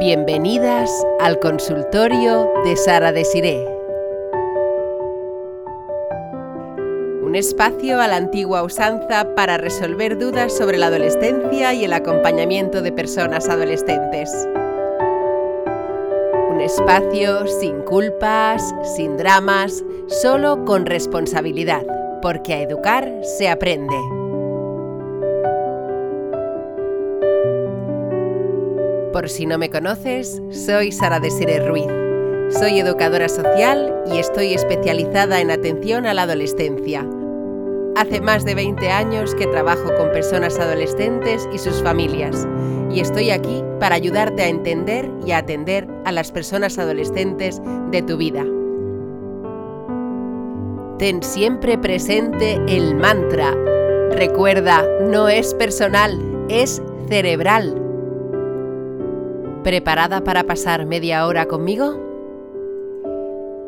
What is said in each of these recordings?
Bienvenidas al consultorio de Sara Desiré. Un espacio a la antigua usanza para resolver dudas sobre la adolescencia y el acompañamiento de personas adolescentes. Un espacio sin culpas, sin dramas, solo con responsabilidad, porque a educar se aprende. Por si no me conoces, soy Sara Desiree Ruiz. Soy educadora social y estoy especializada en atención a la adolescencia. Hace más de 20 años que trabajo con personas adolescentes y sus familias y estoy aquí para ayudarte a entender y a atender a las personas adolescentes de tu vida. Ten siempre presente el mantra. Recuerda, no es personal, es cerebral. ¿Preparada para pasar media hora conmigo?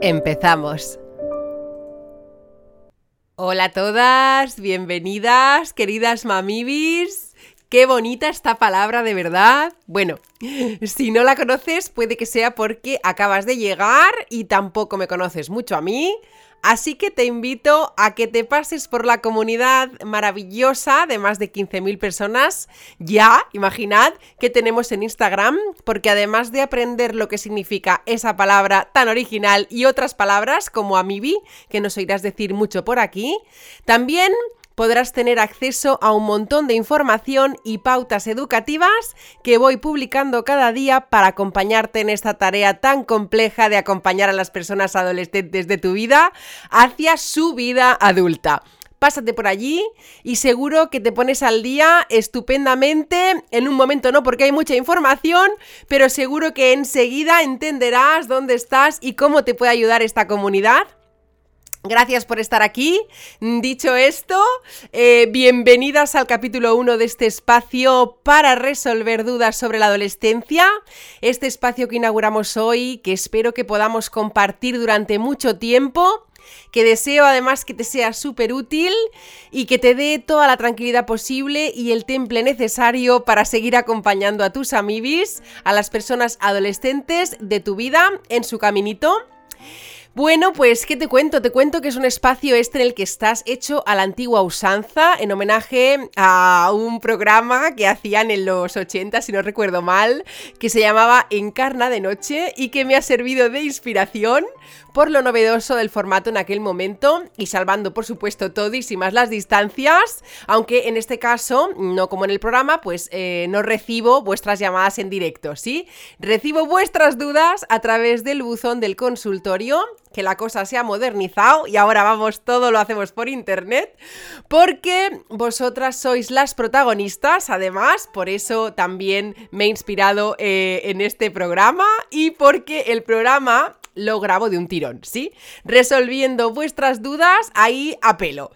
Empezamos. Hola a todas, bienvenidas, queridas mamibis. Qué bonita esta palabra de verdad. Bueno, si no la conoces puede que sea porque acabas de llegar y tampoco me conoces mucho a mí. Así que te invito a que te pases por la comunidad maravillosa de más de 15.000 personas. Ya, imaginad, que tenemos en Instagram, porque además de aprender lo que significa esa palabra tan original y otras palabras como amibi, que nos oirás decir mucho por aquí, también podrás tener acceso a un montón de información y pautas educativas que voy publicando cada día para acompañarte en esta tarea tan compleja de acompañar a las personas adolescentes de tu vida hacia su vida adulta pásate por allí y seguro que te pones al día estupendamente. En un momento no, porque hay mucha información, pero seguro que enseguida entenderás dónde estás y cómo te puede ayudar esta comunidad. Gracias por estar aquí. Dicho esto, eh, bienvenidas al capítulo 1 de este espacio para resolver dudas sobre la adolescencia. Este espacio que inauguramos hoy, que espero que podamos compartir durante mucho tiempo que deseo además que te sea súper útil y que te dé toda la tranquilidad posible y el temple necesario para seguir acompañando a tus amibis, a las personas adolescentes de tu vida en su caminito. Bueno, pues, ¿qué te cuento? Te cuento que es un espacio este en el que estás hecho a la antigua usanza, en homenaje a un programa que hacían en los 80, si no recuerdo mal, que se llamaba Encarna de Noche y que me ha servido de inspiración por lo novedoso del formato en aquel momento y salvando por supuesto más las distancias, aunque en este caso, no como en el programa, pues eh, no recibo vuestras llamadas en directo, ¿sí? Recibo vuestras dudas a través del buzón del consultorio que la cosa se ha modernizado y ahora vamos, todo lo hacemos por internet, porque vosotras sois las protagonistas, además, por eso también me he inspirado eh, en este programa y porque el programa lo grabo de un tirón, ¿sí? Resolviendo vuestras dudas ahí a pelo.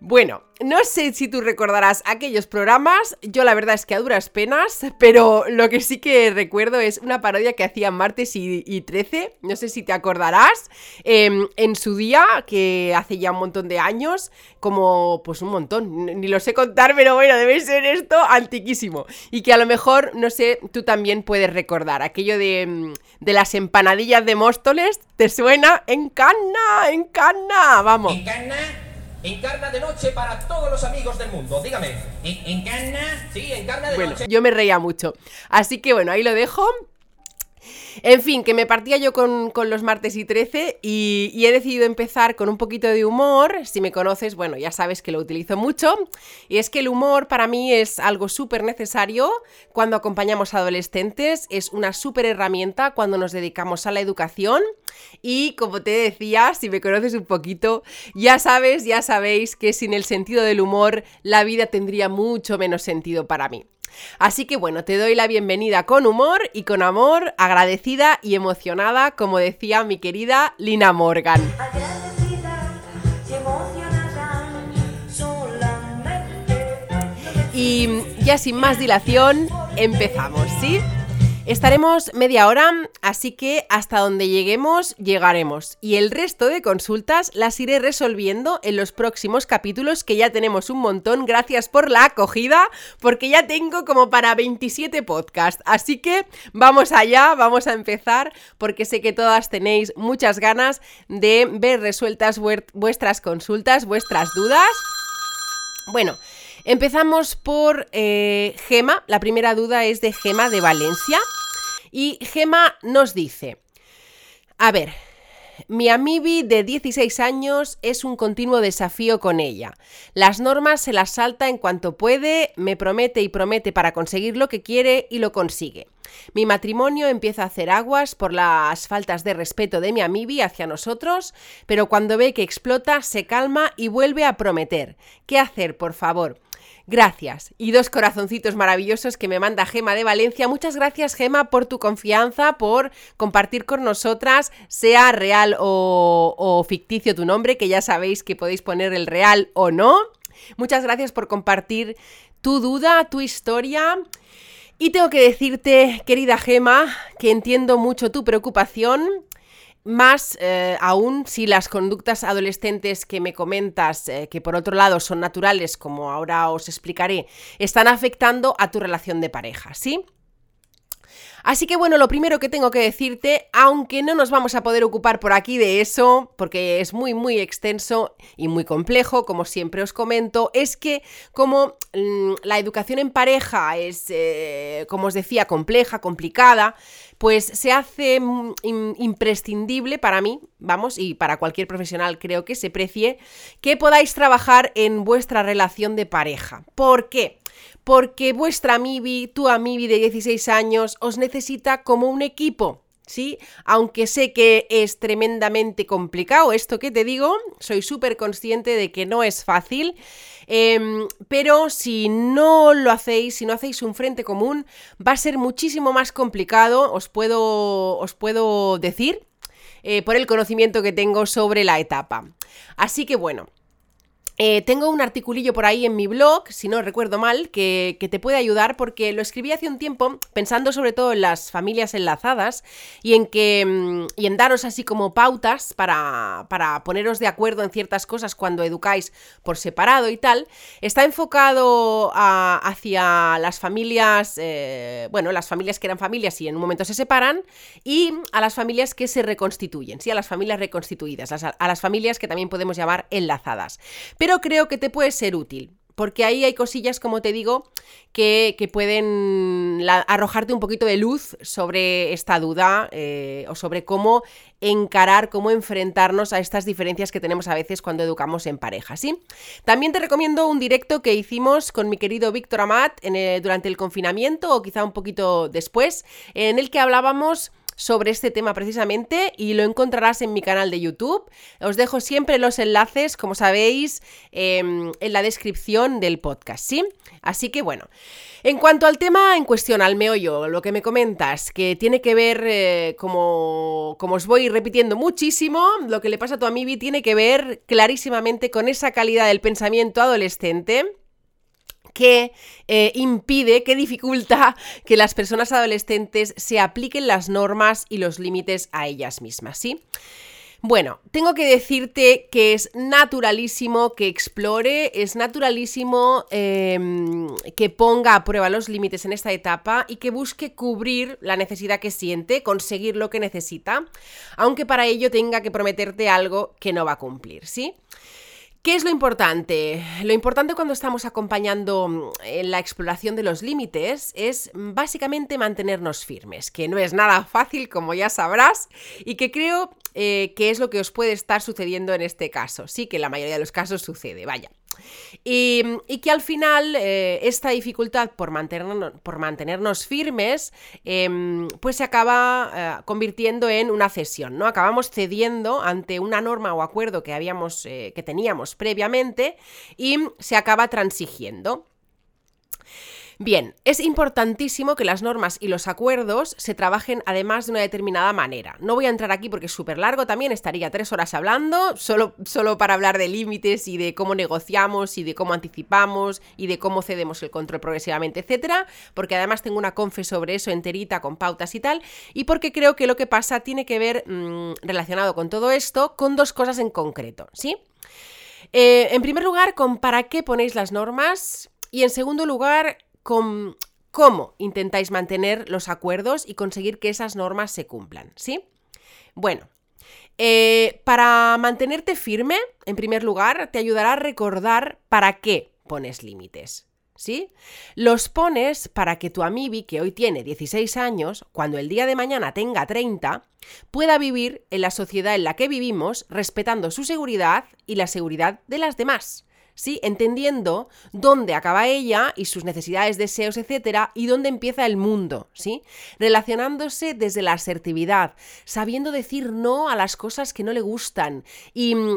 Bueno, no sé si tú recordarás aquellos programas, yo la verdad es que a duras penas, pero lo que sí que recuerdo es una parodia que hacían martes y, 13, no sé si te acordarás, em, en su día, que hace ya un montón de años, como pues un montón, ni lo sé contar, pero bueno, debe ser esto antiquísimo. Y que a lo mejor, no sé, tú también puedes recordar aquello de, em, de las empanadillas de Móstoles, ¿te suena? En cana, en cana, vamos. ¿En Encarna de noche para todos los amigos del mundo. Dígame, ¿encarna? Sí, encarna de bueno, Yo me reía mucho. Así que bueno, ahí lo dejo. En fin, que me partía yo con, los martes y 13 y, he decidido empezar con un poquito de humor. Si me conoces, bueno, ya sabes que lo utilizo mucho. Y es que el humor para mí es algo súper necesario cuando acompañamos a adolescentes. Es una súper herramienta cuando nos dedicamos a la educación. Y como te decía, si me conoces un poquito, ya sabes, ya sabéis que sin el sentido del humor la vida tendría mucho menos sentido para mí. Así que bueno, te doy la bienvenida con humor y con amor, agradecida y emocionada, como decía mi querida Lina Morgan. Y ya sin más dilación, empezamos, ¿sí? Estaremos media hora, así que hasta donde lleguemos, llegaremos. Y el resto de consultas las iré resolviendo en los próximos capítulos, que ya tenemos un montón. Gracias por la acogida, porque ya tengo como para 27 podcasts. Así que vamos allá, vamos a empezar, porque sé que todas tenéis muchas ganas de ver resueltas vuestras consultas, vuestras dudas. Bueno, empezamos por eh, Gema. La primera duda es de Gema de Valencia. Y Gema nos dice, a ver, mi amibi de 16 años es un continuo desafío con ella. Las normas se las salta en cuanto puede, me promete y promete para conseguir lo que quiere y lo consigue. Mi matrimonio empieza a hacer aguas por las faltas de respeto de mi amibi hacia nosotros, pero cuando ve que explota se calma y vuelve a prometer. ¿Qué hacer, por favor? Gracias. Y dos corazoncitos maravillosos que me manda Gema de Valencia. Muchas gracias, Gema, por tu confianza, por compartir con nosotras, sea real o, ficticio tu nombre, que ya sabéis que podéis poner el real o no. Muchas gracias por compartir tu duda, tu historia. Y tengo que decirte, querida Gema, que entiendo mucho tu preocupación más eh, aún si las conductas adolescentes que me comentas, eh, que por otro lado son naturales, como ahora os explicaré, están afectando a tu relación de pareja, ¿sí? Así que bueno, lo primero que tengo que decirte, aunque no nos vamos a poder ocupar por aquí de eso, porque es muy muy extenso y muy complejo, como siempre os comento, es que como mm, la educación en pareja es, eh, como os decía, compleja, complicada, pues se hace mm, imprescindible para mí, vamos, y para cualquier profesional creo que se precie, que podáis trabajar en vuestra relación de pareja. ¿Por qué? Porque vuestra amibi, tu amibi de 16 años, os necesita como un equipo. ¿sí? Aunque sé que es tremendamente complicado esto que te digo, soy súper consciente de que no es fácil, em, pero si no lo hacéis, si no hacéis un frente común, va a ser muchísimo más complicado, os puedo, os puedo decir, eh, por el conocimiento que tengo sobre la etapa. Así que bueno. Eh, tengo un articulillo por ahí en mi blog, si no recuerdo mal, que, te puede ayudar porque lo escribí hace un tiempo pensando sobre todo en las familias enlazadas y en que mm, y en daros así como pautas para, para poneros de acuerdo en ciertas cosas cuando educáis por separado y tal. Está enfocado hacia las familias, eh, bueno, las familias que eran familias y en un momento se separan y a las familias que se reconstituyen, sí, a las familias reconstituidas, a las familias que también podemos llamar enlazadas creo que te puede ser útil. Porque ahí hay cosillas, como te digo, que, pueden arrojarte un poquito de luz sobre esta duda eh, o sobre cómo encarar, cómo enfrentarnos a estas diferencias que tenemos a veces cuando educamos en pareja, ¿sí? También te recomiendo un directo que hicimos con mi querido Víctor Amat durante el confinamiento o quizá un poquito después, en el que hablábamos sobre este tema precisamente y lo encontrarás en mi canal de YouTube. Os dejo siempre los enlaces, como sabéis, em, en la descripción del podcast, ¿sí? Así que bueno, en cuanto al tema en cuestión, al meollo, lo que me comentas, que tiene que ver, eh, como, como os voy repitiendo muchísimo, lo que le pasa a tu amibi tiene que ver clarísimamente con esa calidad del pensamiento adolescente que eh, impide, que dificulta que las personas adolescentes se apliquen las normas y los límites a ellas mismas, ¿sí? Bueno, tengo que decirte que es naturalísimo que explore, es naturalísimo em, que ponga a prueba los límites en esta etapa y que busque cubrir la necesidad que siente, conseguir lo que necesita, aunque para ello tenga que prometerte algo que no va a cumplir, ¿sí? ¿Qué es lo importante? Lo importante cuando estamos acompañando mm, en la exploración de los límites es mm, básicamente mantenernos firmes, que no es nada fácil, como ya sabrás, y que creo eh, que es lo que os puede estar sucediendo en este caso. Sí que la mayoría de los casos sucede, vaya. Y, que al final eh, esta dificultad por, mantenernos, por mantenernos firmes, em, pues se acaba eh, convirtiendo en una cesión, ¿no? Acabamos cediendo ante una norma o acuerdo que, habíamos, que teníamos previamente y se acaba transigiendo. Bien, es importantísimo que las normas y los acuerdos se trabajen además de una determinada manera. No voy a entrar aquí porque es súper largo también, estaría tres horas hablando, solo, solo para hablar de límites y de cómo negociamos y de cómo anticipamos y de cómo cedemos el control progresivamente, etcétera, porque además tengo una confe sobre eso enterita con pautas y tal, y porque creo que lo que pasa tiene que ver, mmm, relacionado con todo esto, con dos cosas en concreto, ¿sí? Eh, en primer lugar, con para qué ponéis las normas y en segundo lugar, con cómo intentáis mantener los acuerdos y conseguir que esas normas se cumplan, ¿sí? Bueno, eh, para mantenerte firme, en primer lugar, te ayudará a recordar para qué pones límites. ¿Sí? Los pones para que tu amibi, que hoy tiene 16 años, cuando el día de mañana tenga 30, pueda vivir en la sociedad en la que vivimos respetando su seguridad y la seguridad de las demás. ¿Sí? Entendiendo dónde acaba ella y sus necesidades, deseos, etcétera, y dónde empieza el mundo, ¿sí? Relacionándose desde la asertividad, sabiendo decir no a las cosas que no le gustan y mm,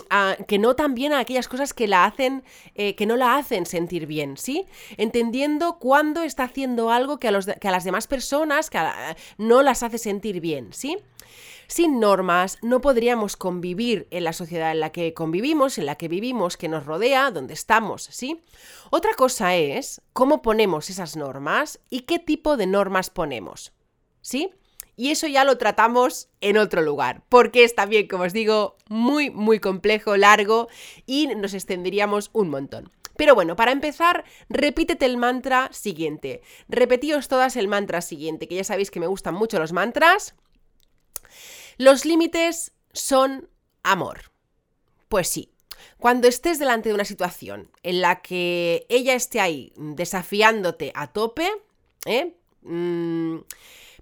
que no también a aquellas cosas que la hacen, eh, que no la hacen sentir bien, ¿sí? Entendiendo cuándo está haciendo algo que a, que a las demás personas que no las hace sentir bien, ¿sí? Sin normas no podríamos convivir en la sociedad en la que convivimos, en la que vivimos, que nos rodea, donde estamos, ¿sí? Otra cosa es cómo ponemos esas normas y qué tipo de normas ponemos, ¿sí? Y eso ya lo tratamos en otro lugar, porque es también, como os digo, muy, muy complejo, largo y nos extenderíamos un montón. Pero bueno, para empezar, repítete el mantra siguiente. Repetíos todas el mantra siguiente, que ya sabéis que me gustan mucho los mantras. Los límites son amor. Pues sí, cuando estés delante de una situación en la que ella esté ahí desafiándote a tope, ¿eh? mm,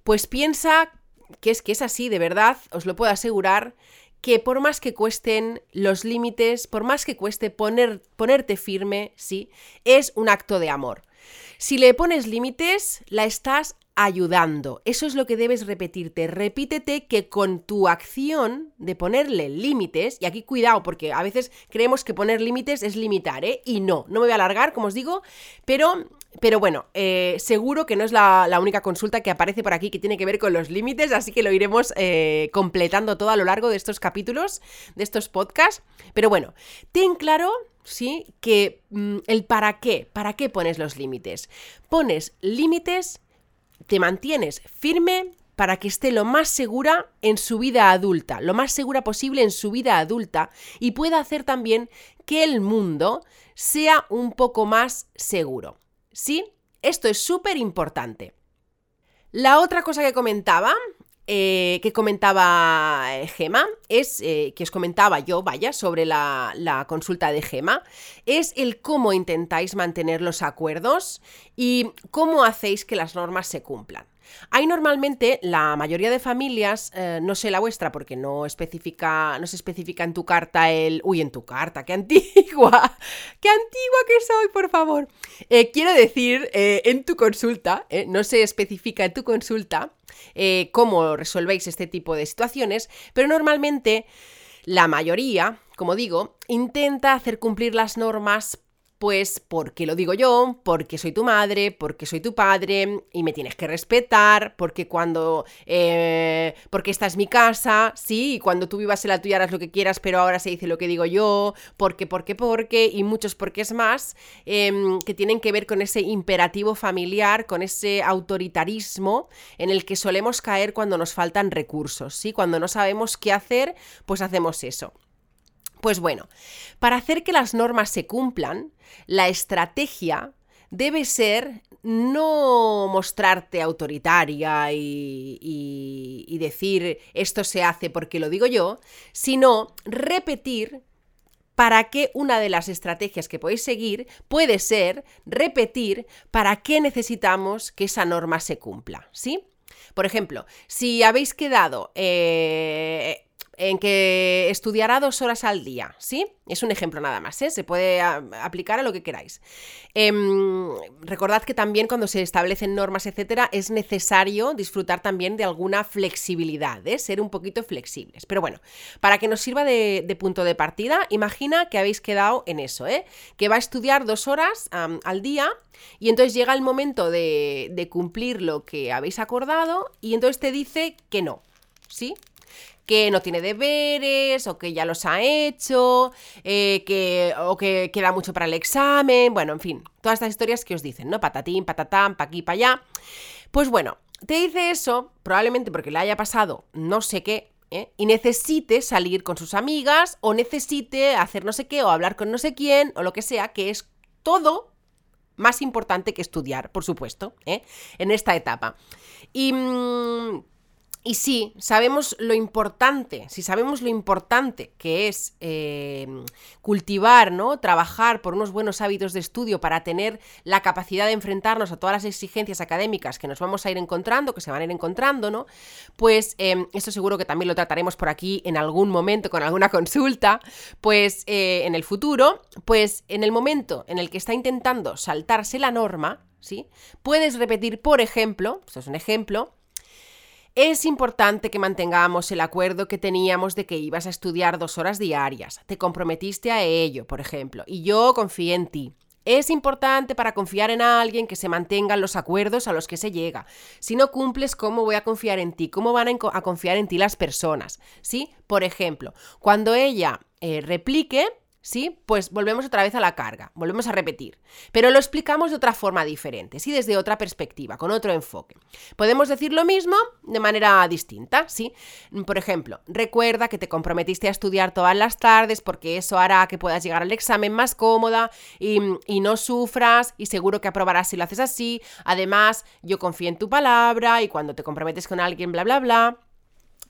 pues piensa que es que es así, de verdad, os lo puedo asegurar, que por más que cuesten los límites, por más que cueste poner, ponerte firme, sí, es un acto de amor. Si le pones límites, la estás ayudando. Eso es lo que debes repetirte. Repítete que con tu acción de ponerle límites, y aquí cuidado porque a veces creemos que poner límites es limitar, ¿eh? Y no, no me voy a alargar, como os digo, pero pero bueno, eh, seguro que no es la, única consulta que aparece por aquí que tiene que ver con los límites, así que lo iremos eh, completando todo a lo largo de estos capítulos, de estos podcasts. Pero bueno, ten claro, ¿sí? Que mm, el para qué, para qué pones los límites. Pones límites te mantienes firme para que esté lo más segura en su vida adulta, lo más segura posible en su vida adulta y pueda hacer también que el mundo sea un poco más seguro. ¿Sí? Esto es súper importante. La otra cosa que comentaba eh, que comentaba eh, Gema, es, eh, que os comentaba yo, vaya, sobre la, la, consulta de Gema, es el cómo intentáis mantener los acuerdos y cómo hacéis que las normas se cumplan. Hay normalmente la mayoría de familias, eh, no sé la vuestra porque no especifica, no se especifica en tu carta el, uy, en tu carta, qué antigua, qué antigua que soy, por favor. Eh, quiero decir, eh, en tu consulta, no se especifica en tu consulta cómo resolvéis este tipo de situaciones, pero normalmente la mayoría, como digo, intenta hacer cumplir las normas pues porque lo digo yo, porque soy tu madre, porque soy tu padre y me tienes que respetar, porque cuando... Eh, porque esta es mi casa, sí, y cuando tú vivas en la tuya harás lo que quieras, pero ahora se dice lo que digo yo, porque, porque, porque, y muchos porqués más, em, que tienen que ver con ese imperativo familiar, con ese autoritarismo en el que solemos caer cuando nos faltan recursos, ¿sí? Cuando no sabemos qué hacer, pues hacemos eso. Pues bueno, para hacer que las normas se cumplan, la estrategia debe ser no mostrarte autoritaria y, decir esto se hace porque lo digo yo, sino repetir para qué una de las estrategias que podéis seguir puede ser repetir para qué necesitamos que esa norma se cumpla, ¿sí? Por ejemplo, si habéis quedado eh, en que estudiará dos horas al día, ¿sí? Es un ejemplo nada más, ¿eh? Se puede aplicar a lo que queráis. Em, recordad que también cuando se establecen normas, etcétera, es necesario disfrutar también de alguna flexibilidad, ¿eh? Ser un poquito flexibles. Pero bueno, para que nos sirva de, punto de partida, imagina que habéis quedado en eso, ¿eh? Que va a estudiar dos horas al día y entonces llega el momento de, de cumplir lo que habéis acordado y entonces te dice que no, ¿sí? Que no tiene deberes o que ya los ha hecho, eh, que, o que queda mucho para el examen, bueno, en fin, todas estas historias que os dicen, ¿no? Patatín, patatán, pa' aquí, pa' allá. Pues bueno, te dice eso, probablemente porque le haya pasado no sé qué, ¿eh? y necesite salir con sus amigas, o necesite hacer no sé qué, o hablar con no sé quién, o lo que sea, que es todo más importante que estudiar, por supuesto, ¿eh? en esta etapa. Y... mm, y sí, sabemos lo importante, si sabemos lo importante que es eh, cultivar, ¿no? Trabajar por unos buenos hábitos de estudio para tener la capacidad de enfrentarnos a todas las exigencias académicas que nos vamos a ir encontrando, que se van a ir encontrando, ¿no? Pues eh, esto seguro que también lo trataremos por aquí en algún momento con alguna consulta, pues eh, en el futuro, pues en el momento en el que está intentando saltarse la norma, ¿sí? Puedes repetir, por ejemplo, esto es un ejemplo, es importante que mantengamos el acuerdo que teníamos de que ibas a estudiar dos horas diarias. Te comprometiste a ello, por ejemplo, y yo confié en ti. Es importante para confiar en alguien que se mantengan los acuerdos a los que se llega. Si no cumples, ¿cómo voy a confiar en ti? ¿Cómo van a, confiar en ti las personas? ¿Sí? Por ejemplo, cuando ella eh, replique, ¿sí? Pues volvemos otra vez a la carga, volvemos a repetir. Pero lo explicamos de otra forma diferente, ¿sí? Desde otra perspectiva, con otro enfoque. Podemos decir lo mismo de manera distinta, ¿sí? Por ejemplo, recuerda que te comprometiste a estudiar todas las tardes porque eso hará que puedas llegar al examen más cómoda y, y no sufras y seguro que aprobarás si lo haces así. Además, yo confío en tu palabra y cuando te comprometes con alguien, bla, bla, bla.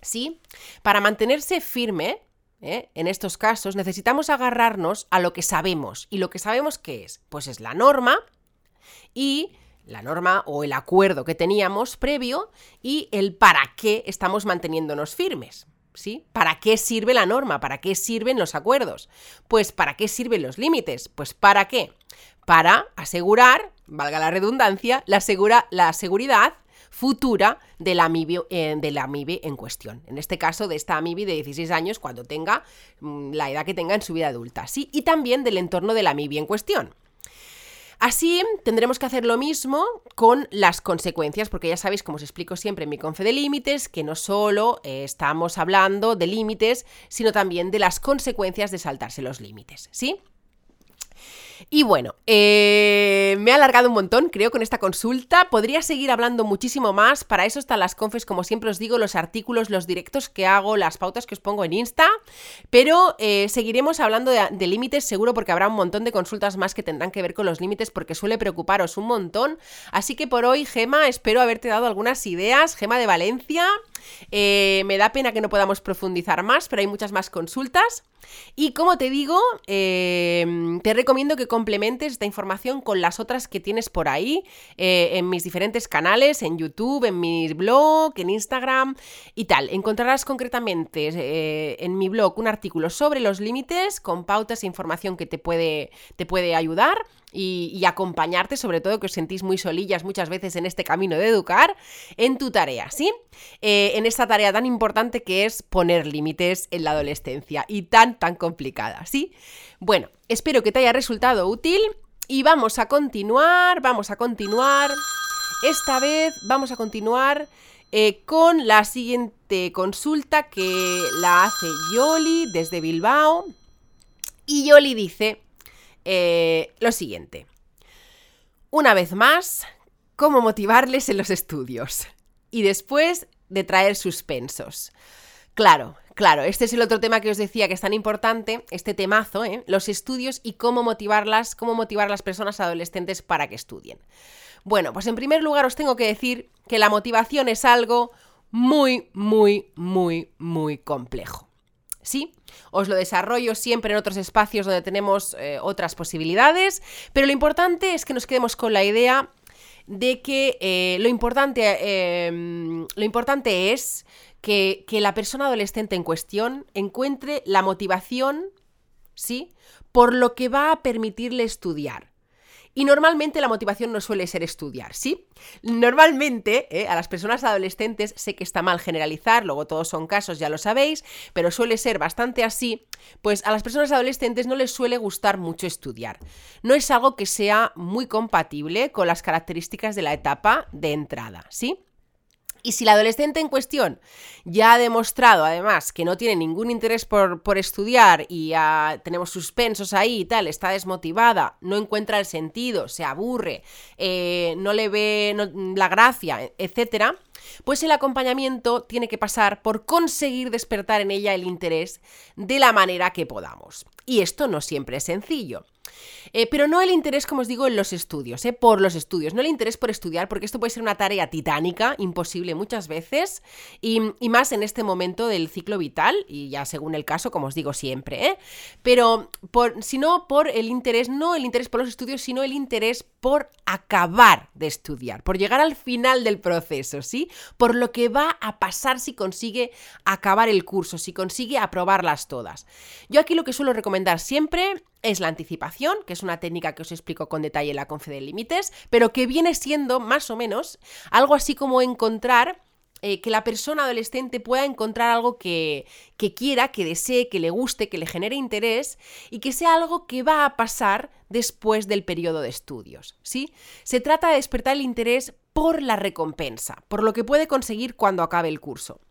¿Sí? Para mantenerse firme, ¿eh? en estos casos, necesitamos agarrarnos a lo que sabemos. ¿Y lo que sabemos qué es? Pues es la norma y la norma o el acuerdo que teníamos previo y el para qué estamos manteniéndonos firmes. ¿Sí? ¿Para qué sirve la norma? ¿Para qué sirven los acuerdos? Pues ¿para qué sirven los límites? Pues ¿para qué? Para asegurar, valga la redundancia, la, segura, la seguridad futura de la, amibi en cuestión. En este caso, de esta amibi de 16 años cuando tenga mm, la edad que tenga en su vida adulta. ¿sí? Y también del entorno de la amibi en cuestión. Así tendremos que hacer lo mismo con las consecuencias, porque ya sabéis, como os explico siempre en mi confe de límites, que no solo eh, estamos hablando de límites, sino también de las consecuencias de saltarse los límites, ¿sí? Y bueno, eh, me he alargado un montón, creo, con esta consulta. Podría seguir hablando muchísimo más. Para eso están las confes, como siempre os digo, los artículos, los directos que hago, las pautas que os pongo en Insta. Pero eh, seguiremos hablando de, de límites, seguro, porque habrá un montón de consultas más que tendrán que ver con los límites, porque suele preocuparos un montón. Así que por hoy, Gema, espero haberte dado algunas ideas. Gema de Valencia. Eh, me da pena que no podamos profundizar más, pero hay muchas más consultas. Y como te digo, eh, te recomiendo que complementes esta información con las otras que tienes por ahí, eh, en mis diferentes canales, en YouTube, en mi blog, en Instagram y tal. Encontrarás concretamente eh, en mi blog un artículo sobre los límites con pautas e información que te puede, te puede ayudar. Y, y, acompañarte, sobre todo que os sentís muy solillas muchas veces en este camino de educar, en tu tarea, ¿sí? Eh, en esta tarea tan importante que es poner límites en la adolescencia y tan, tan complicada, ¿sí? Bueno, espero que te haya resultado útil y vamos a continuar, vamos a continuar. Esta vez vamos a continuar eh, con la siguiente consulta que la hace Yoli desde Bilbao. Y Yoli dice... Eh, lo siguiente. Una vez más, cómo motivarles en los estudios. Y después de traer suspensos. Claro, claro, este es el otro tema que os decía que es tan importante, este temazo, ¿eh? los estudios y cómo motivarlas, cómo motivar a las personas adolescentes para que estudien. Bueno, pues en primer lugar os tengo que decir que la motivación es algo muy, muy, muy, muy complejo. ¿sí? Os lo desarrollo siempre en otros espacios donde tenemos eh, otras posibilidades, pero lo importante es que nos quedemos con la idea de que eh, lo, importante, eh, lo importante es que, que la persona adolescente en cuestión encuentre la motivación, ¿sí? Por lo que va a permitirle estudiar. Y normalmente la motivación no suele ser estudiar, ¿sí? Normalmente ¿eh? a las personas adolescentes, sé que está mal generalizar, luego todos son casos, ya lo sabéis, pero suele ser bastante así, pues a las personas adolescentes no les suele gustar mucho estudiar. No es algo que sea muy compatible con las características de la etapa de entrada, ¿sí? Y si la adolescente en cuestión ya ha demostrado, además, que no tiene ningún interés por, estudiar y tenemos suspensos ahí y tal, está desmotivada, no encuentra el sentido, se aburre, eh, no le ve la gracia, etcétera, pues el acompañamiento tiene que pasar por conseguir despertar en ella el interés de la manera que podamos. Y esto no siempre es sencillo. Eh, pero no el interés, como os digo, en los estudios, eh, por los estudios, no el interés por estudiar, porque esto puede ser una tarea titánica, imposible muchas veces, y, más en este momento del ciclo vital, y ya según el caso, como os digo siempre, ¿eh? pero por, sino por el interés, no el interés por los estudios, sino el interés por acabar de estudiar, por llegar al final del proceso, ¿sí? Por lo que va a pasar si consigue acabar el curso, si consigue aprobarlas todas. Yo aquí lo que suelo recomendar siempre es la anticipación, que es una técnica que os explico con detalle en la Confe de Límites, pero que viene siendo más o menos algo así como encontrar eh, que la persona adolescente pueda encontrar algo que, que, quiera, que desee, que le guste, que le genere interés y que sea algo que va a pasar después del periodo de estudios. ¿sí? Se trata de despertar el interés por la recompensa, por lo que puede conseguir cuando acabe el curso.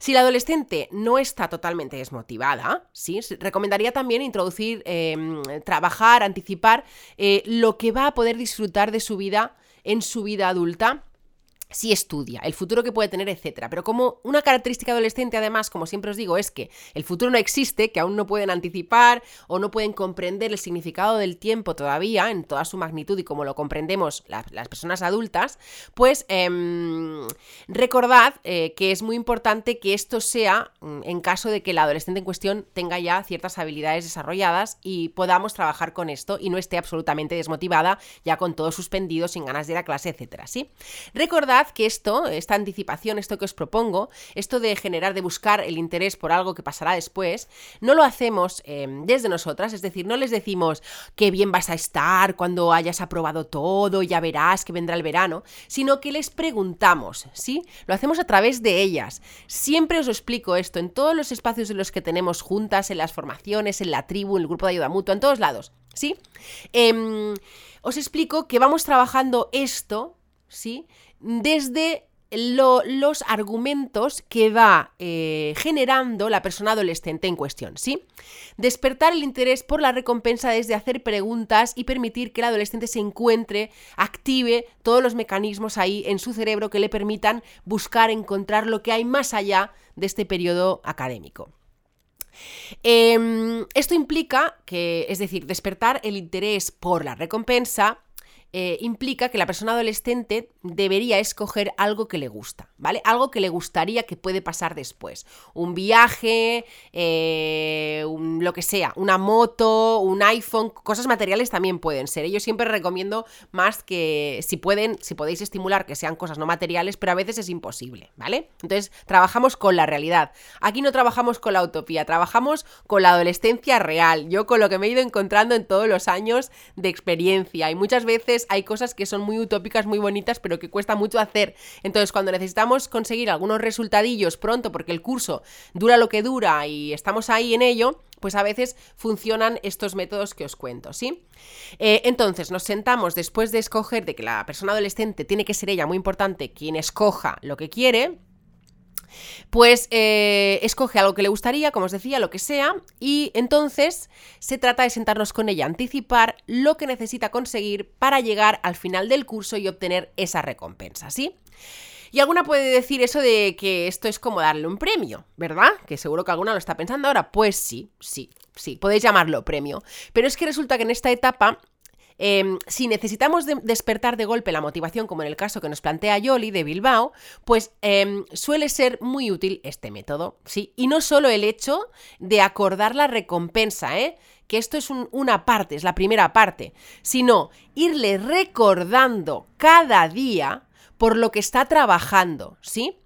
Si la adolescente no está totalmente desmotivada, ¿sí? recomendaría también introducir, em, trabajar, anticipar eh, lo que va a poder disfrutar de su vida en su vida adulta si estudia, el futuro que puede tener, etcétera. Pero como una característica adolescente, además, como siempre os digo, es que el futuro no existe, que aún no pueden anticipar o no pueden comprender el significado del tiempo todavía en toda su magnitud y como lo comprendemos las personas adultas, pues em, recordad eh, que es muy importante que esto sea mm, en caso de que la adolescente en cuestión tenga ya ciertas habilidades desarrolladas y podamos trabajar con esto y no esté absolutamente desmotivada, ya con todo suspendido, sin ganas de ir a clase, etcétera. ¿sí? Recordad que esto, esta anticipación, esto que os propongo, esto de generar, de buscar el interés por algo que pasará después, no lo hacemos em, desde nosotras, es decir, no les decimos qué bien vas a estar cuando hayas aprobado todo, ya verás que vendrá el verano, sino que les preguntamos, ¿sí? Lo hacemos a través de ellas. Siempre os explico esto en todos los espacios en los que tenemos juntas, en las formaciones, en la tribu, en el grupo de ayuda mutua, en todos lados, ¿sí? Em, os explico que vamos trabajando esto, ¿sí? Desde los argumentos que va eh, generando la persona adolescente en cuestión, ¿sí? Despertar el interés por la recompensa desde hacer preguntas y permitir que el adolescente se encuentre, active todos los mecanismos ahí en su cerebro que le permitan buscar, encontrar lo que hay más allá de este periodo académico. Em, esto implica que, es decir, despertar el interés por la recompensa eh, implica que la persona adolescente debería escoger algo que le gusta, ¿vale? Algo que le gustaría que puede pasar después. Un viaje, eh, lo que sea, una moto, un iPhone, cosas materiales también pueden ser. ¿eh? Yo siempre recomiendo más que si pueden, si podéis estimular que sean cosas no materiales, pero a veces es imposible, ¿vale? Entonces, trabajamos con la realidad. Aquí no trabajamos con la utopía, trabajamos con la adolescencia real. Yo con lo que me he ido encontrando en todos los años de experiencia y muchas veces hay cosas que son muy utópicas, muy bonitas, pero que cuesta mucho hacer. Entonces, cuando necesitamos conseguir algunos resultadillos pronto, porque el curso dura lo que dura y estamos ahí en ello, pues a veces funcionan estos métodos que os cuento, ¿sí? Eh, entonces, nos sentamos después de escoger de que la persona adolescente tiene que ser ella, muy importante, quien escoja lo que quiere, pues eh, escoge algo que le gustaría, como os decía, lo que sea, y entonces se trata de sentarnos con ella, anticipar lo que necesita conseguir para llegar al final del curso y obtener esa recompensa, ¿sí? Y alguna puede decir eso de que esto es como darle un premio, ¿verdad? Que seguro que alguna lo está pensando ahora. Pues sí, sí, sí, podéis llamarlo premio. Pero es que resulta que en esta etapa Em, si necesitamos despertar de golpe la motivación, como en el caso que nos plantea Yoli de Bilbao, pues em, suele ser muy útil este método, ¿sí? Y no solo el hecho de acordar la recompensa, ¿eh? que esto es una parte, es la primera parte, sino irle recordando cada día por lo que está trabajando, ¿sí?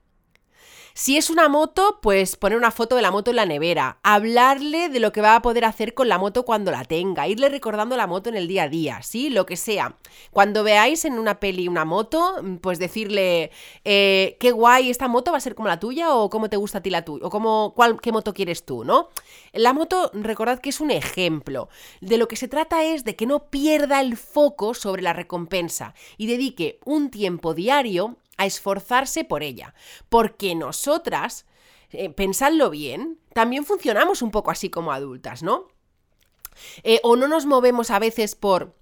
Si es una moto, pues poner una foto de la moto en la nevera, hablarle de lo que va a poder hacer con la moto cuando la tenga, irle recordando la moto en el día a día, ¿sí? Lo que sea. Cuando veáis en una peli una moto, pues decirle, eh, qué guay, esta moto va a ser como la tuya o cómo te gusta a ti la tuya, o cómo, qué moto quieres tú, ¿no? La moto, recordad que es un ejemplo. De lo que se trata es de que no pierda el foco sobre la recompensa y dedique un tiempo diario a esforzarse por ella. Porque nosotras, eh, pensadlo bien, también funcionamos un poco así como adultas, ¿no? Eh, o no nos movemos a veces por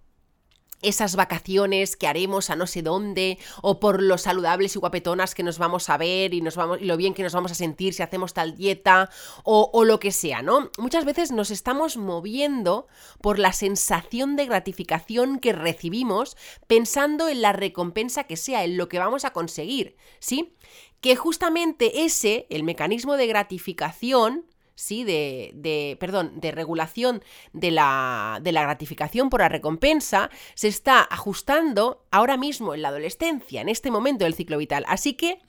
esas vacaciones que haremos a no sé dónde, o por lo saludables y guapetonas que nos vamos a ver y, nos vamos, y lo bien que nos vamos a sentir si hacemos tal dieta, o, o lo que sea, ¿no? Muchas veces nos estamos moviendo por la sensación de gratificación que recibimos pensando en la recompensa que sea, en lo que vamos a conseguir, ¿sí? Que justamente ese, el mecanismo de gratificación, ¿sí? De, de, perdón, de regulación de la, de la gratificación por la recompensa, se está ajustando ahora mismo en la adolescencia, en este momento del ciclo vital. Así que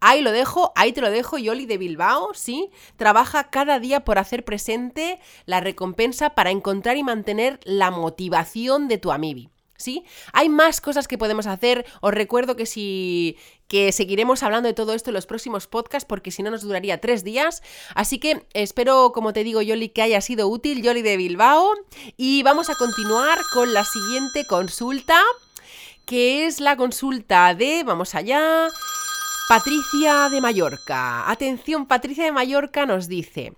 Ahí lo dejo, ahí te lo dejo, Yoli de Bilbao, ¿sí? Trabaja cada día por hacer presente la recompensa para encontrar y mantener la motivación de tu amibi. ¿Sí? Hay más cosas que podemos hacer. Os recuerdo que si que seguiremos hablando de todo esto en los próximos podcasts porque si no nos duraría tres días. Así que espero, como te digo, Yoli, que haya sido útil, Yoli de Bilbao. Y vamos a continuar con la siguiente consulta, que es la consulta de, vamos allá, Patricia de Mallorca. Atención, Patricia de Mallorca nos dice...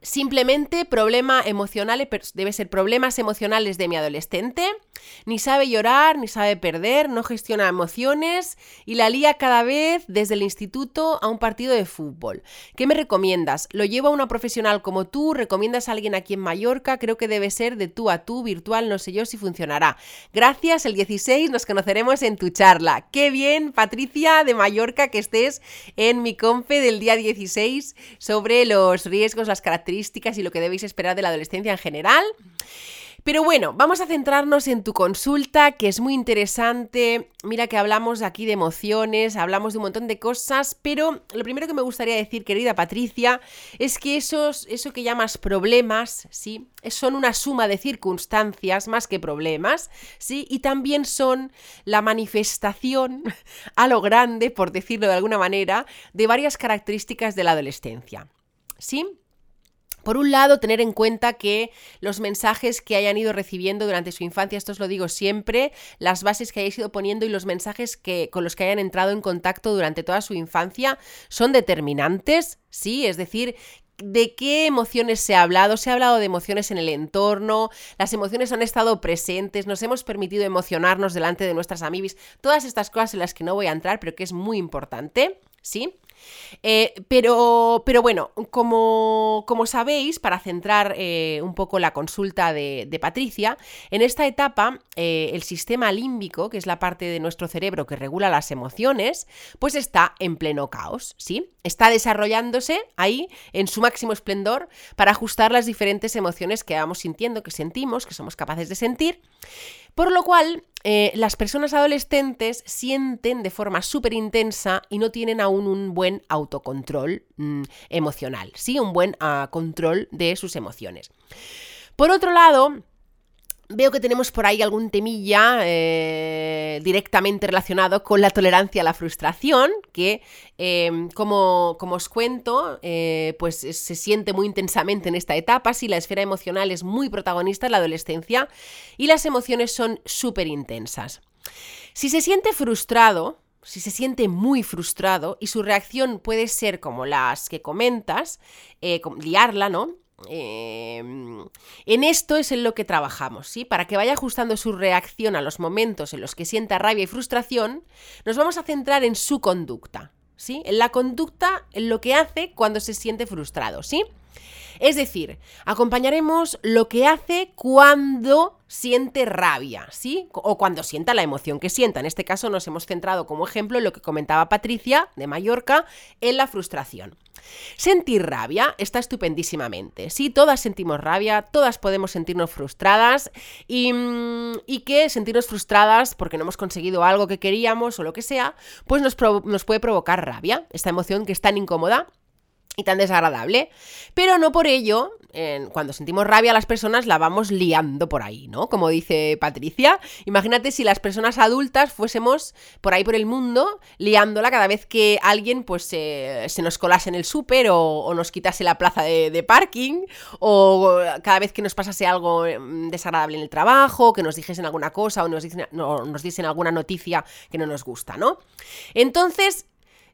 Simplemente problema emocional, debe ser problemas emocionales de mi adolescente. Ni sabe llorar, ni sabe perder, no gestiona emociones y la lía cada vez desde el instituto a un partido de fútbol. ¿Qué me recomiendas? ¿Lo llevo a una profesional como tú? ¿Recomiendas a alguien aquí en Mallorca? Creo que debe ser de tú a tú, virtual, no sé yo si funcionará. Gracias, el 16 nos conoceremos en tu charla. Qué bien, Patricia de Mallorca, que estés en mi confe del día 16 sobre los riesgos, las características y lo que debéis esperar de la adolescencia en general. Pero bueno, vamos a centrarnos en tu consulta, que es muy interesante. Mira que hablamos aquí de emociones, hablamos de un montón de cosas, pero lo primero que me gustaría decir, querida Patricia, es que esos, eso que llamas problemas, ¿sí? Son una suma de circunstancias más que problemas, ¿sí? Y también son la manifestación a lo grande, por decirlo de alguna manera, de varias características de la adolescencia, ¿sí? Por un lado, tener en cuenta que los mensajes que hayan ido recibiendo durante su infancia, esto os lo digo siempre, las bases que hayáis ido poniendo y los mensajes que, con los que hayan entrado en contacto durante toda su infancia son determinantes, ¿sí? Es decir, ¿De qué emociones se ha hablado? Se ha hablado de emociones en el entorno, las emociones han estado presentes, nos hemos permitido emocionarnos delante de nuestras amibis, todas estas cosas en las que no voy a entrar, pero que es muy importante, ¿sí? Eh, pero, pero bueno, como, como, sabéis, para centrar eh, un poco la consulta de, Patricia, en esta etapa eh, el sistema límbico, que es la parte de nuestro cerebro que regula las emociones, pues está en pleno caos, ¿sí? Está desarrollándose ahí en su máximo esplendor para ajustar las diferentes emociones que vamos sintiendo, que sentimos, que somos capaces de sentir. Por lo cual, eh, las personas adolescentes sienten de forma súper intensa y no tienen aún un buen autocontrol mm, emocional, ¿sí? Un buen ah, control de sus emociones. Por otro lado, Veo que tenemos por ahí algún temilla eh, directamente relacionado con la tolerancia a la frustración, que em, como, como, os cuento, eh, pues se siente muy intensamente en esta etapa, si la esfera emocional es muy protagonista en la adolescencia y las emociones son súper intensas. Si se siente frustrado, si se siente muy frustrado y su reacción puede ser como las que comentas, eh, liarla, ¿no? Em, en esto es en lo que trabajamos, ¿sí? Para que vaya ajustando su reacción a los momentos en los que sienta rabia y frustración, nos vamos a centrar en su conducta, ¿sí? En la conducta, en lo que hace cuando se siente frustrado, ¿sí? Es decir, acompañaremos lo que hace cuando siente rabia, ¿sí? O cuando sienta la emoción que sienta. En este caso nos hemos centrado como ejemplo en lo que comentaba Patricia de Mallorca, en la frustración. Sentir rabia está estupendísimamente. Sí, todas sentimos rabia, todas podemos sentirnos frustradas y, mm, que sentirnos frustradas porque no hemos conseguido algo que queríamos o lo que sea, pues nos puede provocar rabia, esta emoción que es tan incómoda y tan desagradable. Pero no por ello, cuando sentimos rabia a las personas, la vamos liando por ahí, ¿no? Como dice Patricia. Imagínate si las personas adultas fuésemos por ahí por el mundo liándola cada vez que alguien pues se nos colase en el súper o, nos quitase la plaza de, parking o cada vez que nos pasase algo mm, desagradable en el trabajo, que nos dijesen alguna cosa o nos dicen, no, nos dicen alguna noticia que no nos gusta, ¿no? Entonces,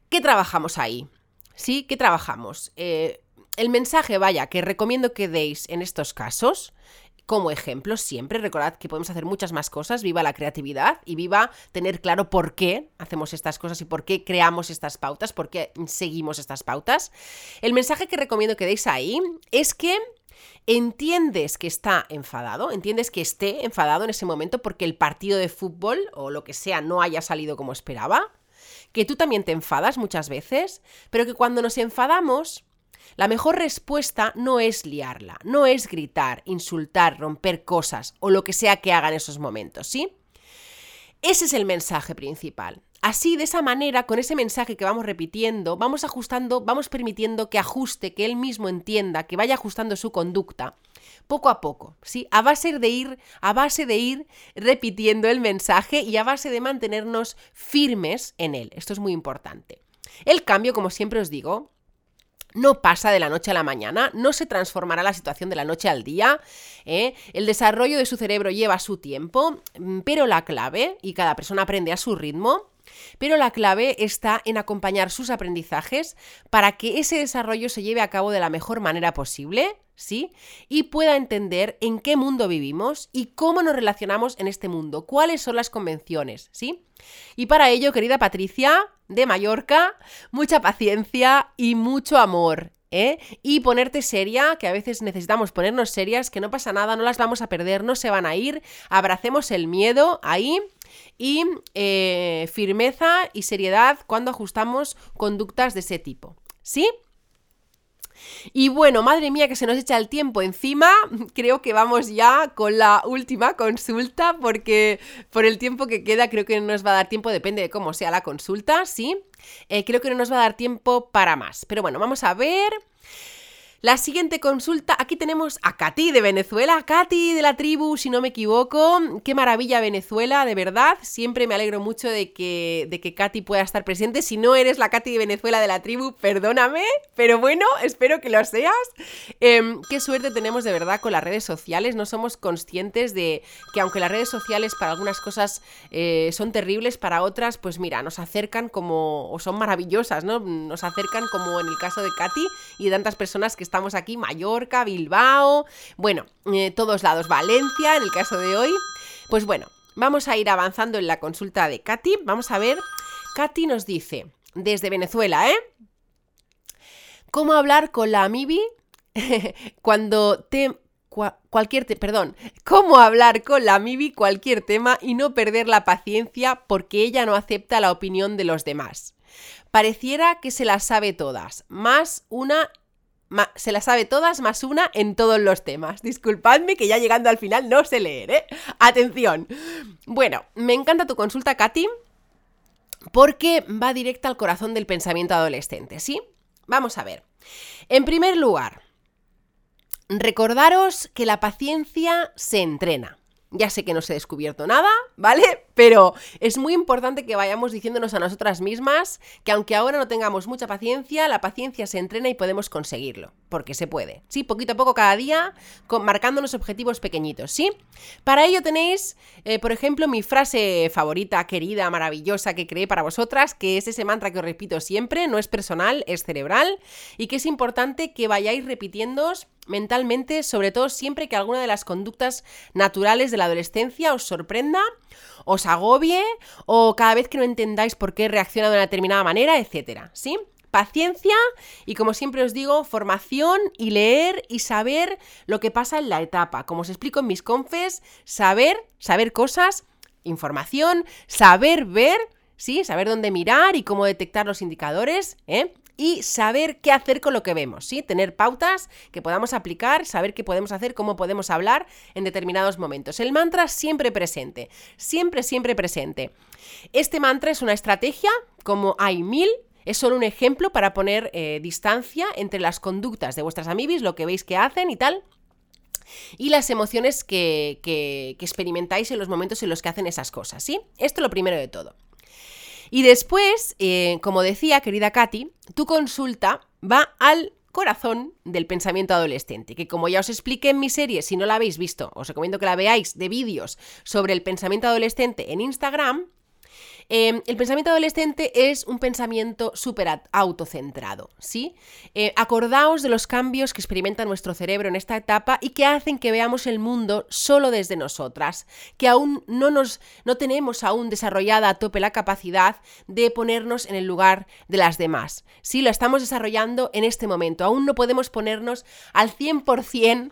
¿qué trabajamos ahí? ¿Sí? ¿Qué trabajamos? Eh, el mensaje, vaya, que recomiendo que deis en estos casos, como ejemplo siempre, recordad que podemos hacer muchas más cosas, viva la creatividad y viva tener claro por qué hacemos estas cosas y por qué creamos estas pautas, por qué seguimos estas pautas. El mensaje que recomiendo que deis ahí es que entiendes que está enfadado, entiendes que esté enfadado en ese momento porque el partido de fútbol o lo que sea no haya salido como esperaba, que tú también te enfadas muchas veces, pero que cuando nos enfadamos, la mejor respuesta no es liarla, no es gritar, insultar, romper cosas o lo que sea que haga en esos momentos, ¿sí? Ese es el mensaje principal. Así, de esa manera, con ese mensaje que vamos repitiendo, vamos ajustando, vamos permitiendo que ajuste, que él mismo entienda, que vaya ajustando su conducta poco a poco, ¿sí? A base de ir, a base de ir repitiendo el mensaje y a base de mantenernos firmes en él. Esto es muy importante. El cambio, como siempre os digo, no pasa de la noche a la mañana, no se transformará la situación de la noche al día. ¿eh? El desarrollo de su cerebro lleva su tiempo, mm, pero la clave, y cada persona aprende a su ritmo, pero la clave está en acompañar sus aprendizajes para que ese desarrollo se lleve a cabo de la mejor manera posible, ¿sí? Y pueda entender en qué mundo vivimos y cómo nos relacionamos en este mundo, cuáles son las convenciones, ¿sí? Y para ello, querida Patricia, de Mallorca, mucha paciencia y mucho amor. ¿Eh? Y ponerte seria, que a veces necesitamos ponernos serias, que no pasa nada, no las vamos a perder, no se van a ir, abracemos el miedo ahí y eh, firmeza y seriedad cuando ajustamos conductas de ese tipo. ¿Sí? Y bueno, madre mía que se nos echa el tiempo encima, creo que vamos ya con la última consulta porque por el tiempo que queda creo que no nos va a dar tiempo, depende de cómo sea la consulta, ¿sí? Eh, creo que no nos va a dar tiempo para más. Pero bueno, vamos a ver. La siguiente consulta, aquí tenemos a Katy de Venezuela, Katy de la tribu, si no me equivoco. Qué maravilla Venezuela, de verdad. Siempre me alegro mucho de que, de que Katy pueda estar presente. Si no eres la Katy de Venezuela de la tribu, perdóname, pero bueno, espero que lo seas. Em, qué suerte tenemos de verdad con las redes sociales. No somos conscientes de que aunque las redes sociales para algunas cosas eh, son terribles, para otras, pues mira, nos acercan como, o son maravillosas, ¿no? Nos acercan como en el caso de Katy y de tantas personas que están estamos aquí, Mallorca, Bilbao, bueno, eh, todos lados, Valencia, en el caso de hoy. Pues bueno, vamos a ir avanzando en la consulta de Katy. Vamos a ver, Katy nos dice, desde Venezuela, ¿eh? ¿Cómo hablar con la Amibi cuando te cualquier perdón, cómo hablar con la Amibi cualquier tema y no perder la paciencia porque ella no acepta la opinión de los demás. Pareciera que se las sabe todas, más una se las sabe todas más una en todos los temas. Disculpadme que ya llegando al final no sé leer, ¿eh? Atención. Bueno, me encanta tu consulta, Katy, porque va directa al corazón del pensamiento adolescente, ¿sí? Vamos a ver. En primer lugar, recordaros que la paciencia se entrena. Ya sé que no se he descubierto nada, ¿vale? Pero es muy importante que vayamos diciéndonos a nosotras mismas que aunque ahora no tengamos mucha paciencia, la paciencia se entrena y podemos conseguirlo, porque se puede. Sí, poquito a poco cada día, marcándonos objetivos pequeñitos, ¿sí? Para ello tenéis, eh, por ejemplo, mi frase favorita, querida, maravillosa que creé para vosotras, que es ese mantra que os repito siempre, no es personal, es cerebral, y que es importante que vayáis repitiéndoos mentalmente, sobre todo siempre que alguna de las conductas naturales de la adolescencia os sorprenda, os agobie o cada vez que no entendáis por qué reacciona de una determinada manera, etcétera, ¿sí? paciencia y como siempre os digo, formación y leer y saber lo que pasa en la etapa. Como os explico en mis confes, saber, saber cosas, información, saber ver, ¿sí? Saber dónde mirar y cómo detectar los indicadores, ¿eh? Y saber qué hacer con lo que vemos, ¿sí? Tener pautas que podamos aplicar, saber qué podemos hacer, cómo podemos hablar en determinados momentos. El mantra siempre presente, siempre, siempre presente. Este mantra es una estrategia, como hay mil, es solo un ejemplo para poner eh, distancia entre las conductas de vuestras amibis, lo que veis que hacen y tal, y las emociones que, que, experimentáis en los momentos en los que hacen esas cosas, ¿sí? Esto es lo primero de todo. Y después, eh, como decía, querida Katy, tu consulta va al corazón del pensamiento adolescente, que como ya os expliqué en mi serie, si no la habéis visto, os recomiendo que la veáis de vídeos sobre el pensamiento adolescente en Instagram, Em, el pensamiento adolescente es un pensamiento súper autocentrado, ¿sí? Eh, acordaos de los cambios que experimenta nuestro cerebro en esta etapa y que hacen que veamos el mundo solo desde nosotras, que aún no nos no tenemos aún desarrollada a tope la capacidad de ponernos en el lugar de las demás. Sí, lo estamos desarrollando en este momento. Aún no podemos ponernos al 100%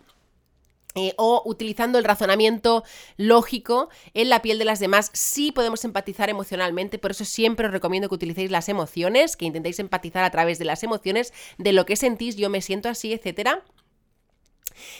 eh, o utilizando el razonamiento lógico en la piel de las demás, sí podemos empatizar emocionalmente, por eso siempre os recomiendo que utilicéis las emociones, que intentéis empatizar a través de las emociones, de lo que sentís, yo me siento así, etcétera.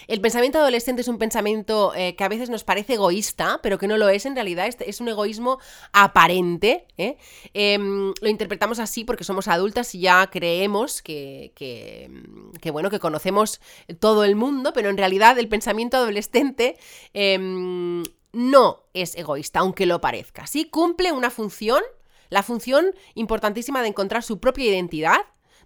El pensamiento adolescente es un pensamiento eh, que a veces nos parece egoísta, pero que no lo es en realidad, es, un egoísmo aparente. ¿eh? Em, lo interpretamos así porque somos adultas y ya creemos que, que, bueno, que conocemos todo el mundo, pero en realidad el pensamiento adolescente em, no es egoísta, aunque lo parezca. Sí cumple una función, la función importantísima de encontrar su propia identidad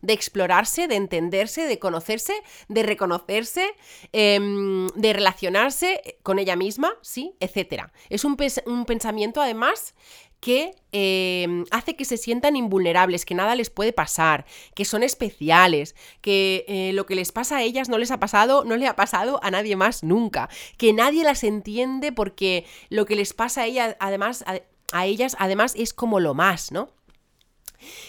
de explorarse, de entenderse, de conocerse, de reconocerse, em, de relacionarse con ella misma, ¿sí? Etcétera. Es un, pensamiento, además, que em, hace que se sientan invulnerables, que nada les puede pasar, que son especiales, que eh, lo que les pasa a ellas no les ha pasado, no le ha pasado a nadie más nunca, que nadie las entiende porque lo que les pasa a ellas, además, a ellas, además, es como lo más, ¿no?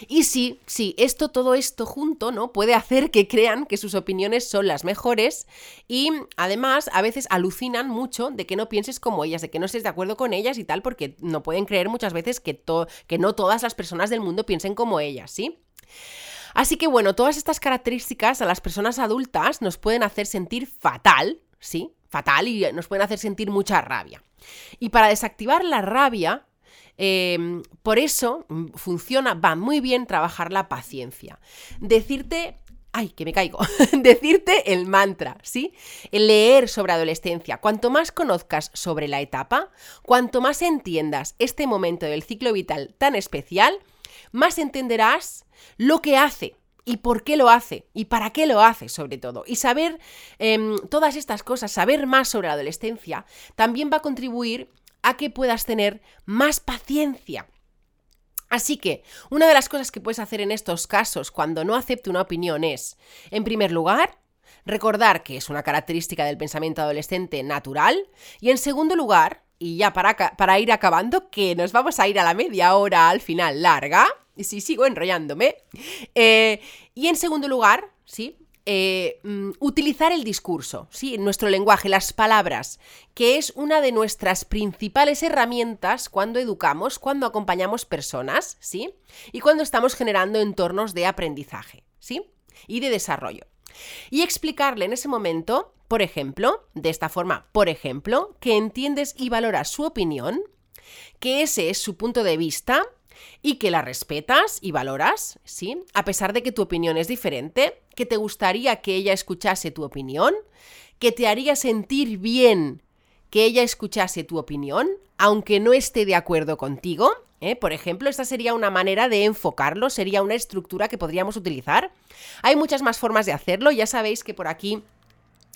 Y sí, sí, esto, todo esto junto, ¿no? Puede hacer que crean que sus opiniones son las mejores y además a veces alucinan mucho de que no pienses como ellas, de que no estés de acuerdo con ellas y tal, porque no pueden creer muchas veces que, que no todas las personas del mundo piensen como ellas, ¿sí? Así que bueno, todas estas características a las personas adultas nos pueden hacer sentir fatal, ¿sí? Fatal y nos pueden hacer sentir mucha rabia. Y para desactivar la rabia, Em, por eso mm, funciona, va muy bien trabajar la paciencia. Decirte ay, que me caigo, decirte el mantra, ¿sí? El leer sobre adolescencia. Cuanto más conozcas sobre la etapa, cuanto más entiendas este momento del ciclo vital tan especial, más entenderás lo que hace. Y por qué lo hace, y para qué lo hace, sobre todo. Y saber em, todas estas cosas, saber más sobre la adolescencia, también va a contribuir a que puedas tener más paciencia. Así que, una de las cosas que puedes hacer en estos casos cuando no acepte una opinión es, en primer lugar, recordar que es una característica del pensamiento adolescente natural y en segundo lugar, y ya para, para ir acabando, que nos vamos a ir a la media hora al final larga, y si sigo enrollándome, eh, y en segundo lugar, ¿sí? Eh, mm, utilizar el discurso, ¿sí? nuestro lenguaje, las palabras, que es una de nuestras principales herramientas cuando educamos, cuando acompañamos personas, ¿sí? Y cuando estamos generando entornos de aprendizaje, ¿sí? Y de desarrollo. Y explicarle en ese momento, por ejemplo, de esta forma, por ejemplo, que entiendes y valoras su opinión, que ese es su punto de vista, y que la respetas y valoras, ¿sí? A pesar de que tu opinión es diferente, que te gustaría que ella escuchase tu opinión, que te haría sentir bien que ella escuchase tu opinión, aunque no esté de acuerdo contigo. ¿eh? Por ejemplo, esta sería una manera de enfocarlo, sería una estructura que podríamos utilizar. Hay muchas más formas de hacerlo, ya sabéis que por aquí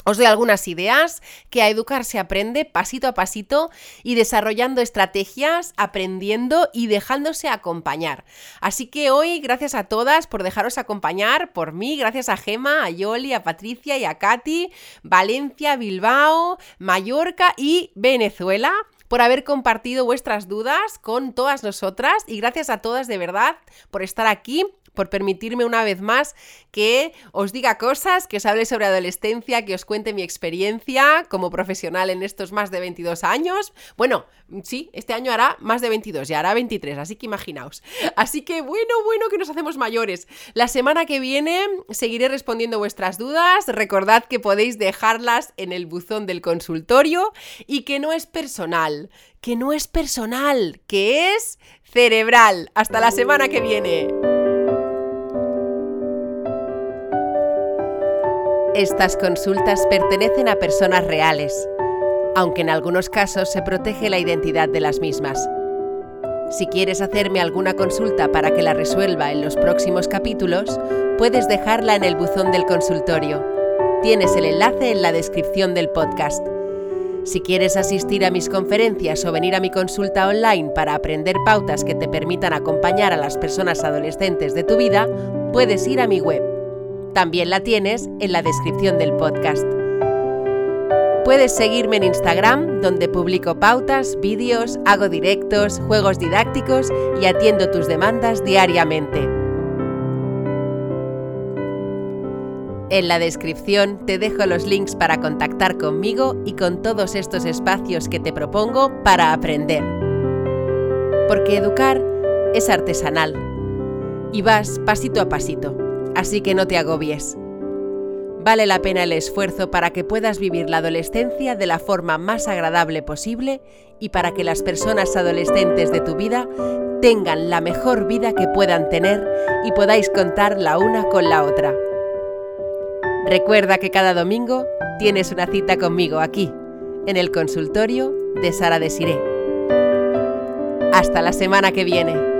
os doy algunas ideas que a educar se aprende pasito a pasito y desarrollando estrategias, aprendiendo y dejándose acompañar. Así que hoy, gracias a todas por dejaros acompañar, por mí, gracias a Gema, a Yoli, a Patricia y a Katy, Valencia, Bilbao, Mallorca y Venezuela. Por haber compartido vuestras dudas con todas nosotras y gracias a todas de verdad por estar aquí por permitirme una vez más que os diga cosas, que os hable sobre adolescencia, que os cuente mi experiencia como profesional en estos más de 22 años. Bueno, sí, este año hará más de 22, ya hará 23, así que imaginaos. Así que bueno, bueno, que nos hacemos mayores. La semana que viene seguiré respondiendo vuestras dudas. Recordad que podéis dejarlas en el buzón del consultorio y que no es personal, que no es personal, que es cerebral. Hasta la semana que viene. Estas consultas pertenecen a personas reales, aunque en algunos casos se protege la identidad de las mismas. Si quieres hacerme alguna consulta para que la resuelva en los próximos capítulos, puedes dejarla en el buzón del consultorio. Tienes el enlace en la descripción del podcast. Si quieres asistir a mis conferencias o venir a mi consulta online para aprender pautas que te permitan acompañar a las personas adolescentes de tu vida, puedes ir a mi web también la tienes en la descripción del podcast. Puedes seguirme en Instagram, donde publico pautas, vídeos, hago directos, juegos didácticos y atiendo tus demandas diariamente. En la descripción te dejo los links para contactar conmigo y con todos estos espacios que te propongo para aprender. Porque educar es artesanal y vas pasito a pasito así que no te agobies. Vale la pena el esfuerzo para que puedas vivir la adolescencia de la forma más agradable posible y para que las personas adolescentes de tu vida tengan la mejor vida que puedan tener y podáis contar la una con la otra. Recuerda que cada domingo tienes una cita conmigo aquí, en el consultorio de Sara Desiré. Hasta la semana que viene.